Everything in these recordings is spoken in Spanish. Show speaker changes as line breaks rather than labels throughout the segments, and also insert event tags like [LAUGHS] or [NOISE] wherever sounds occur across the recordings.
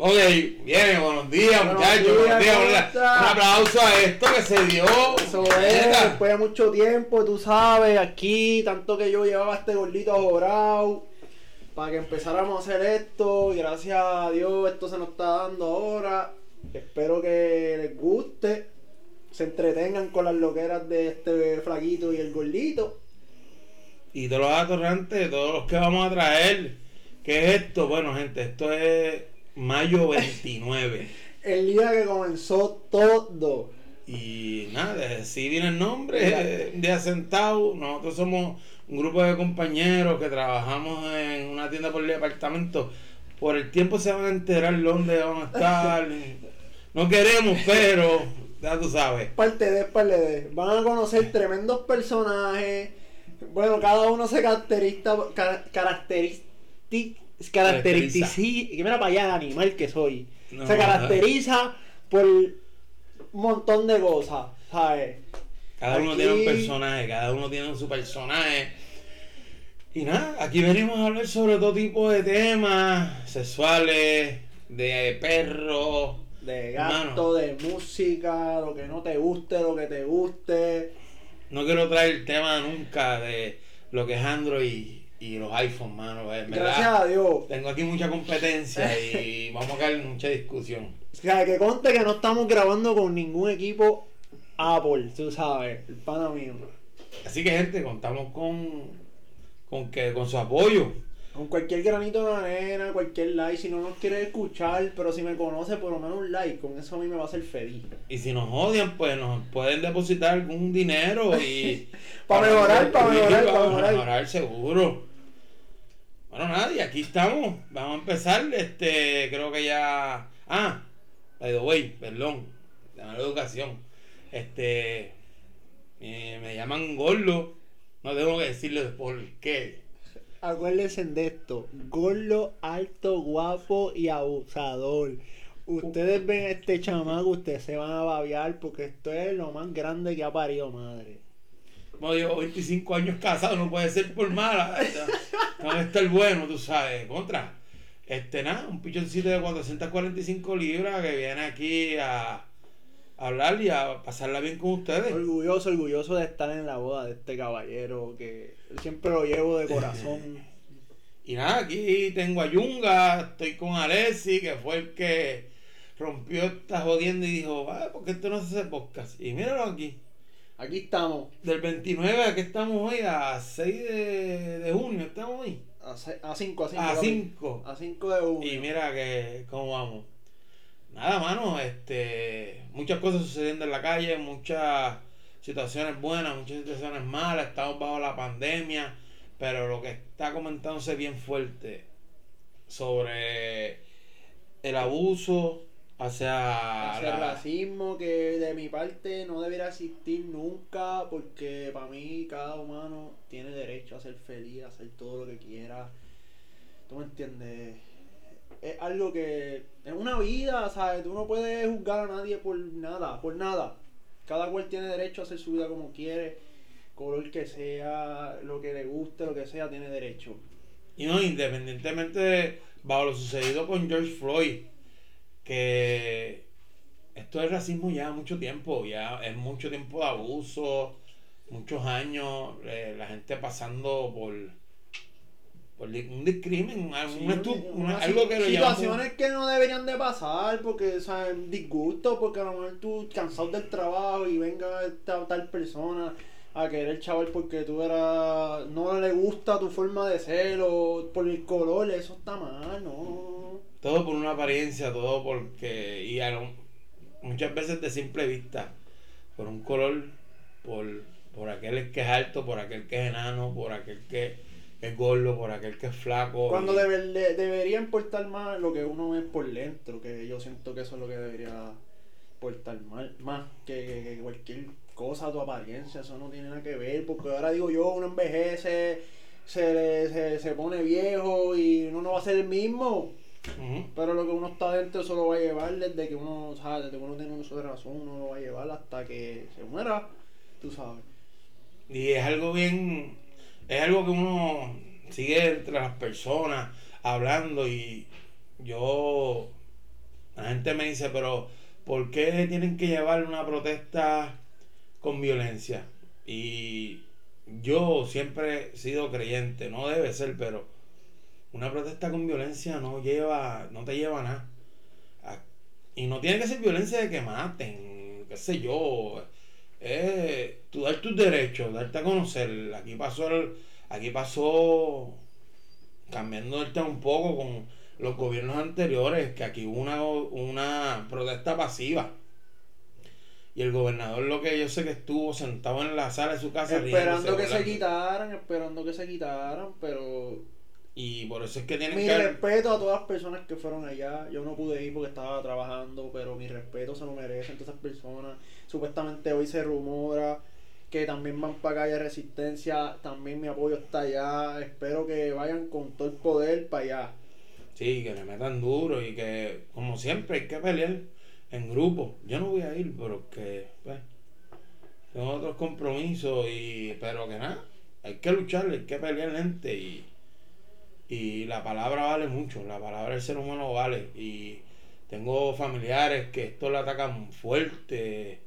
Ok, bien, buenos días,
Buenos
muchachos.
días,
buenos días,
¿cómo
buenos días. Un aplauso a esto que se dio.
Eso es, después de mucho tiempo, tú sabes, aquí, tanto que yo llevaba este gordito ahorrado para que empezáramos a hacer esto, y gracias a Dios esto se nos está dando ahora. Espero que les guste, se entretengan con las loqueras de este flaquito y el gordito.
Y todos los atorrantes, todos los que vamos a traer. ¿Qué es esto? Bueno, gente, esto es mayo 29. [LAUGHS]
El día que comenzó todo.
Y nada, sí viene el nombre, eh, un día sentado. Nosotros somos un grupo de compañeros que trabajamos en una tienda por el departamento. Por el tiempo se van a enterar dónde van a estar. [LAUGHS] No queremos, pero ya tú sabes.
Parte de, parte de. Van a conocer tremendos personajes. Bueno, cada uno se caracteriza. ca- caracteristi-
Caracteriza.
Caracteriza. Que mira para allá el animal que soy.
No,
se caracteriza por un montón de cosas, ¿sabes?
Cada uno tiene un personaje, cada uno tiene su personaje. Y nada, aquí venimos a hablar sobre todo tipo de temas sexuales, de perros.
De gasto, de música, lo que no te guste, lo que te guste.
No quiero traer el tema nunca de lo que es Android y los iPhones, mano. en verdad.
Gracias a Dios.
Tengo aquí mucha competencia y [LAUGHS] vamos a caer en mucha discusión.
O sea, que conste que no estamos grabando con ningún equipo Apple, tú sabes, el pana mío.
Así que gente, contamos con con que con su apoyo.
Con cualquier granito de arena, cualquier like, si no nos quiere escuchar, pero si me conoce, por lo menos un like, con eso a mí me va a hacer feliz.
Y si nos odian, pues nos pueden depositar algún dinero y [LAUGHS]
Pa' mejorar, pa' [LAUGHS] mejorar,
Sí,
pa' mejorar.
seguro. Bueno, nada, y aquí estamos. Vamos a empezar. Este, creo que ya. Ah, by the way, perdón. De mala educación. Este. eh, me llaman Gordo. No tengo que decirles por qué.
Acuérdense de esto, gordo, alto, guapo y abusador. Ustedes ven a este chamaco, ustedes se van a babear porque esto es lo más grande que ha parido madre.
Como llevo 25 años casado, no puede ser por mala. No debe estar bueno, tú sabes. Contra. Este, nada, un pichoncito de 445 libras que viene aquí a, hablar y a pasarla bien con ustedes.
Orgulloso, orgulloso de estar en la boda de este caballero que siempre lo llevo de corazón. [LAUGHS]
Y nada, aquí tengo a Yunga, estoy con Alessi, que fue el que rompió esta jodienda y dijo, ah, ¿por qué esto no se hace podcast? Y míralo aquí.
Aquí estamos,
Del 29 a que estamos hoy, a 6 de, de junio, estamos hoy.
a 5, a 5,
A 5.
A 5 de 1.
Y mira que cómo vamos. Nada, mano, este, muchas cosas sucediendo en la calle, muchas situaciones buenas, muchas situaciones malas, estamos bajo la pandemia, pero lo que está comentándose bien fuerte sobre el abuso hacia,
Hacia el
la-
racismo que de mi parte no debería existir nunca porque para mí cada humano tiene derecho a ser feliz, a hacer todo lo que quiera. ¿Tú me entiendes? Es algo que es una vida, ¿sabes? Tú no puedes juzgar a nadie por nada, por nada. Cada cual tiene derecho a hacer su vida como quiere, color que sea, lo que le guste, lo que sea, tiene derecho.
Y no, independientemente de, bajo lo sucedido con George Floyd, que esto es racismo ya mucho tiempo, ya es mucho tiempo de abuso, muchos años, eh, la gente pasando por, por un discrimen, un
Sí,
estu-
una-
una- algo que lo
situaciones que no deberían de pasar porque o sea, disgusto porque a lo mejor tú cansado del trabajo y venga esta tal persona a querer chaval porque tú eras no le gusta tu forma de ser o por el color eso está mal no
Todo por una apariencia, todo porque... Y a lo- muchas veces de simple vista, por un color, por, por aquel que es alto, por aquel que es enano, por aquel que es gordo, por aquel que es flaco.
cuando
y-
debe- de- debería importar más lo que uno es por dentro que yo siento que eso es lo que debería importar mal, más que, que- que cualquier cosa tu apariencia eso no tiene nada que ver porque ahora digo yo uno envejece se, le- se, se pone viejo y uno no va a ser el mismo Pero lo que uno está dentro eso lo va a llevar desde que uno sabe desde que uno tiene uso de razón uno lo va a llevar hasta que se muera tú sabes
Y es algo bien, es algo que uno sigue entre las personas hablando y yo La gente me dice, pero ¿por qué tienen que llevar una protesta con violencia? Y yo siempre he sido creyente, no debe ser, pero una protesta con violencia no lleva, no te lleva a nada. Y no tiene que ser violencia de que maten, qué sé yo. Es tú dar tus derechos, darte a conocer. Aquí pasó el, aquí pasó cambiando el tema un poco con los gobiernos anteriores, que aquí hubo una, una protesta pasiva. Y el gobernador lo que yo sé que estuvo sentado en la sala de su casa
esperando que se quitaran, esperando que se quitaran, pero
y por eso es que tienen
mi que... Mi respeto a todas las personas que fueron allá. Yo no pude ir porque estaba trabajando, pero mi respeto se lo merecen todas esas personas. Supuestamente hoy se rumora que también van para calle Resistencia. También mi apoyo está allá. Espero que vayan con todo el poder para allá.
Sí, que le metan duro y que, como siempre, hay que pelear en grupo. Yo no voy a ir, pero que, pues, tengo otros compromisos y, pero que nada, hay que luchar, hay que pelear gente y y la palabra vale mucho, la palabra del ser humano vale. Y tengo familiares que esto le atacan fuerte,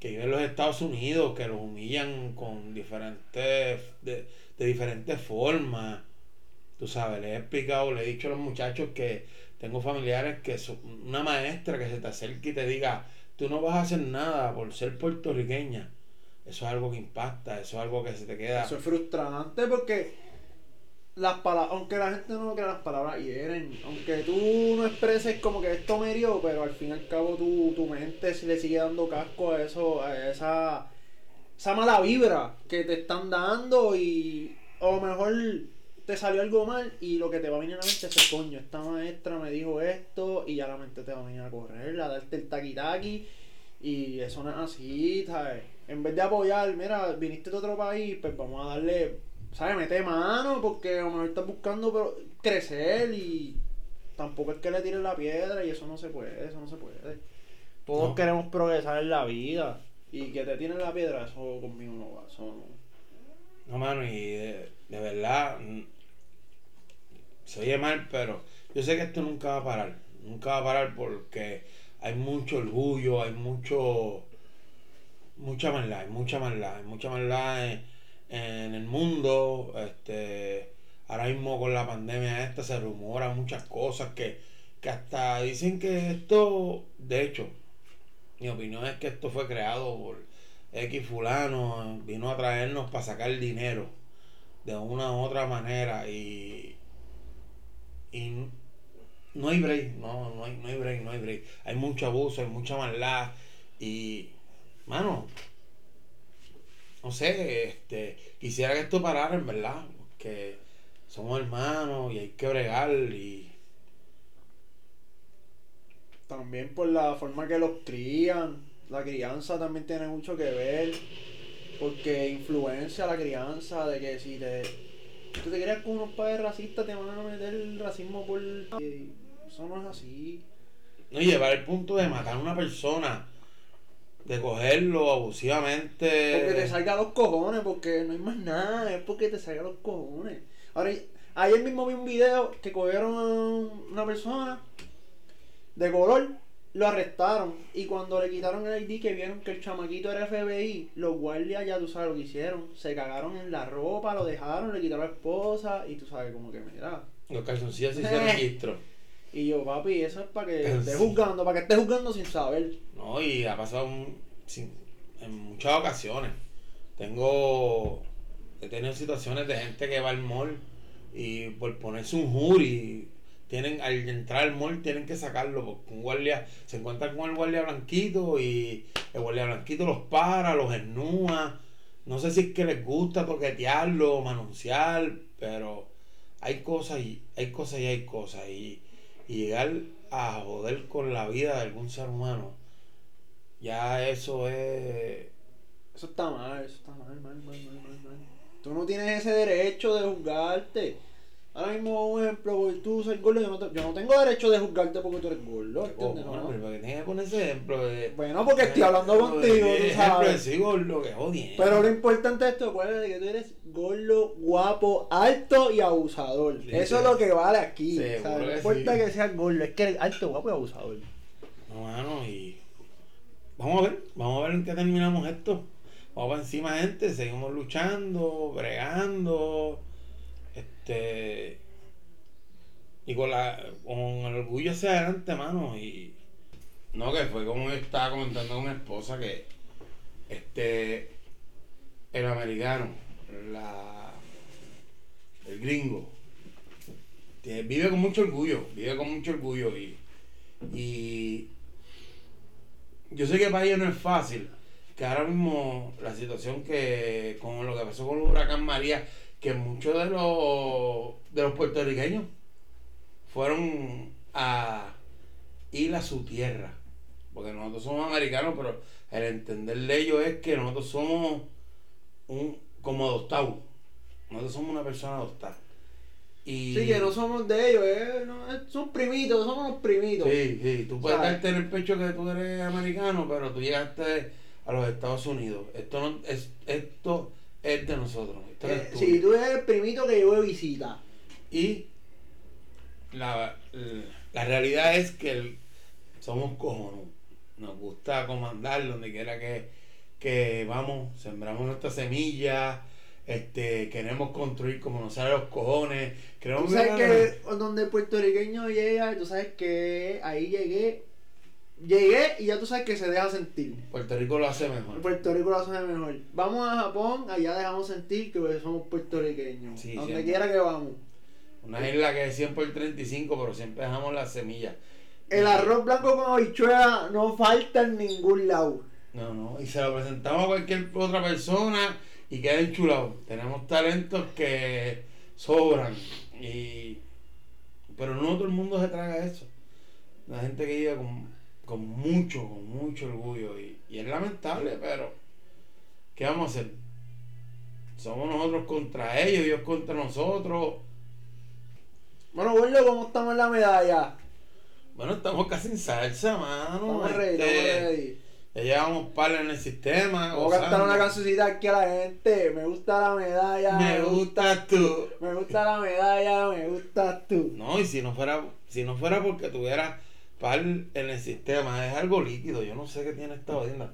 que viven en los Estados Unidos, que los humillan con diferentes, de, diferentes formas. Tú sabes, le he explicado, le he dicho a los muchachos que tengo familiares que son una maestra que se te acerque y te diga, tú no vas a hacer nada por ser puertorriqueña. Eso es algo que impacta, eso es algo que se te queda.
Eso es frustrante porque las palabras, aunque la gente no crea las palabras hieren, aunque tú no expreses como que esto me hirió, pero al fin y al cabo tu, tu mente le sigue dando casco a eso, esa, esa mala vibra que te están dando y a lo mejor te salió algo mal y lo que te va a venir a la mente es coño, esta maestra me dijo esto y ya la mente te va a venir a correr, a darte el taqui taqui y eso no es así, ¿sabes? En vez de apoyar, mira, viniste de otro país, pues vamos a darle ¿sabes? Mete mano porque a lo mejor estás buscando pero, crecer y tampoco es que le tiren la piedra y eso no se puede, eso no se puede. Todos queremos progresar en la vida y que te tiren la piedra, eso conmigo no va, eso no.
No, mano, y de, verdad, se oye mal, pero yo sé que esto nunca va a parar, nunca va a parar porque hay mucho orgullo, hay mucho, mucha maldad, hay mucha maldad, hay mucha maldad. En, en el mundo. Este, ahora mismo con la pandemia esta se rumora muchas cosas que, que hasta dicen que esto, de hecho, mi opinión es que esto fue creado por X fulano, vino a traernos para sacar dinero de una u otra manera y, y no hay break, no, no hay, no hay break, no hay break. Hay mucho abuso, hay mucha maldad y, mano, no sé, este, quisiera que esto parara en verdad, que somos hermanos y hay que bregar y
también por la forma que los crían, la crianza también tiene mucho que ver, porque influencia la crianza de que si te tú te creas con unos padres racistas te van a meter el racismo por eso no es así.
No llevar el punto de matar a una persona de cogerlo abusivamente.
Porque te salga los cojones, porque no hay más nada, es porque te salga los cojones. Ahora, ayer mismo vi un video que cogieron a una persona de color, lo arrestaron y cuando le quitaron el ID que vieron que el chamaquito era FBI, los guardias ya tú sabes lo que hicieron, se cagaron en la ropa, lo dejaron, le quitaron a la esposa y tú sabes como que mira.
Los calzoncillos se hicieron registro.
Y yo, papi, eso es para que [LAUGHS] estés juzgando, para que estés juzgando sin saber.
No, y ha pasado en muchas ocasiones. Tengo. He tenido situaciones de gente que va al mall y por ponerse un jury, tienen, al entrar al mall tienen que sacarlo porque un guardia se encuentra con el guardia blanquito y el guardia blanquito los para, los ennúa. No sé si es que les gusta toquetearlo, manunciar, pero hay cosas y hay cosas y hay cosas. Y llegar a joder con la vida de algún ser humano, ya eso es...
Eso está mal, eso está mal, mal, mal, mal, mal. Tú no tienes ese derecho de juzgarte. Ahora mismo, un ejemplo, tú ser gordo, yo no, yo no tengo derecho de juzgarte porque tú eres gordo. ¿entiendes?
Oh, no, pero que tienes que poner ese ejemplo de.
Bueno, porque estoy hablando contigo, tú sabes.
Sí, gordo, que jodiendo.
Pero lo importante es esto, acuérdate que tú eres gordo, guapo, alto y abusador. Eso es lo que vale aquí. ¿sabes? No importa que seas gordo, es que eres alto, guapo y abusador.
vamos a ver, vamos a ver en qué terminamos esto. Vamos para encima, gente, seguimos luchando, bregando, este, y con, la, con el orgullo hacia adelante, mano, y no, que fue como yo estaba comentando con mi esposa que, este, el americano, la, el gringo, vive con mucho orgullo, vive con mucho orgullo y, y yo sé que para ellos no es fácil, que ahora mismo la situación que con lo que pasó con el huracán María, que muchos de los de los puertorriqueños fueron a ir a su tierra, porque nosotros somos americanos, pero el entender de ellos es que nosotros somos un como adoptados, nosotros somos una persona adoptada. Y
Sí, que no somos de ellos, eh, no, eh, son primitos, somos unos primitos.
Sí, sí, tú puedes
¿Sabes?
darte en el pecho que tú eres americano, pero tú llegaste a los Estados Unidos. Esto no es, esto es de nosotros. Esto
Eh,
es
sí, tú eres el primito que llegó de visita.
Y la, la realidad es que el- somos cojones. Nos gusta comandar donde quiera que, que vamos, sembramos nuestra semilla, este, queremos construir como nos sale los cojones, queremos
Tú sabes
la-
que donde el puertorriqueño llega, tú sabes que ahí llegué, llegué y ya tú sabes que se deja sentir.
Puerto Rico lo hace mejor.
Puerto Rico lo hace mejor. Vamos a Japón, allá dejamos sentir que somos puertorriqueños.
Sí,
donde
siempre.
quiera que vamos.
Una isla que es 100 por 35, pero siempre dejamos la semilla.
El arroz blanco con habichuela no falta en ningún lado.
No, no. Y se lo presentamos a cualquier otra persona y queda enchulado. Tenemos talentos que sobran. Y... Pero no todo el mundo se traga eso. La gente que vive con, con mucho, con mucho orgullo. Y, y es lamentable, pero ¿qué vamos a hacer? Somos nosotros contra ellos, ellos contra nosotros.
Bueno, Gordo, ¿cómo estamos en la medalla?
Bueno, estamos casi en salsa, mano.
Estamos ready,
Este,
estamos ready.
Ya llevamos par en el sistema.
Vamos a cantar una cancioncita aquí a la gente. Me gusta la medalla.
Me gusta tú.
Me gusta la medalla, me gusta tú.
No, y si no fuera, si no fuera porque tuviera par en el sistema, es algo líquido. Yo no sé qué tiene esta banda.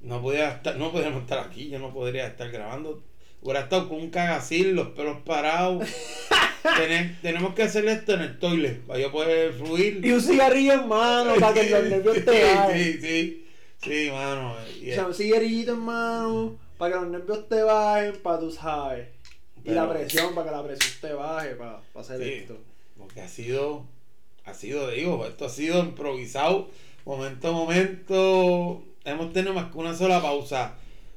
No podía estar, no podríamos estar aquí, yo no podría estar grabando. Hubiera estado con un cagacil, los pelos parados. [LAUGHS] Tenem- tenemos que hacer esto en el toilet para yo poder fluir.
Y un cigarrillo en mano para que los nervios te bajen.
Sí, sí, sí, mano. Y
O sea, un cigarrillito en mano para que los nervios te bajen, para tú sabes. Y la presión, para que la presión te baje, para, para hacer
Sí.
esto.
Porque ha sido, ha sido, digo, esto ha sido improvisado, momento a momento. Hemos tenido más que una sola pausa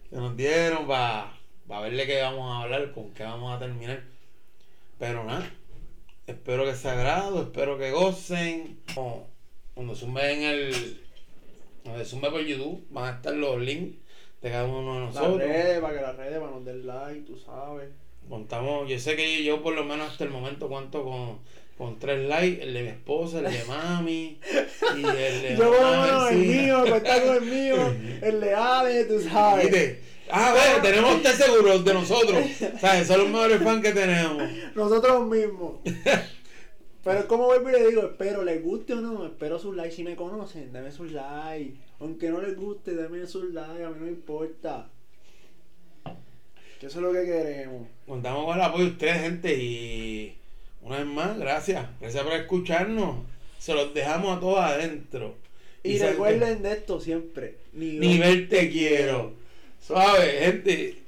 que nos dieron para verle qué vamos a hablar, con qué vamos a terminar. Pero nada, espero que sea agrado, espero que gocen. Cuando zumbe en el. Cuando por YouTube, van a estar los links de cada uno de
Las
nosotros.
redes, para que las redes, para nos den like, tú sabes.
Contamos, yo sé que yo por lo menos hasta el momento cuento con, con tres likes, el de mi esposa, el de [LAUGHS] mami y el de
Yo por lo menos el mío, cuenta con el mío, el de Ale, tú [LAUGHS] sabes.
¿Viste? Ah, ve, tenemos usted seguro de nosotros. ¿Sabes? Son los mejores fans que tenemos.
Nosotros mismos. Pero como vuelvo y le digo, espero, les guste o no, espero sus likes. Si me conocen, dame sus likes. Aunque no les guste, dame sus likes, a mí no importa. Que eso es lo que queremos.
Contamos con el apoyo de ustedes, gente, y una vez más, gracias. Gracias por escucharnos. Se los dejamos a todos adentro.
Y recuerden de esto siempre.
Ni verte quiero. Suave, gente.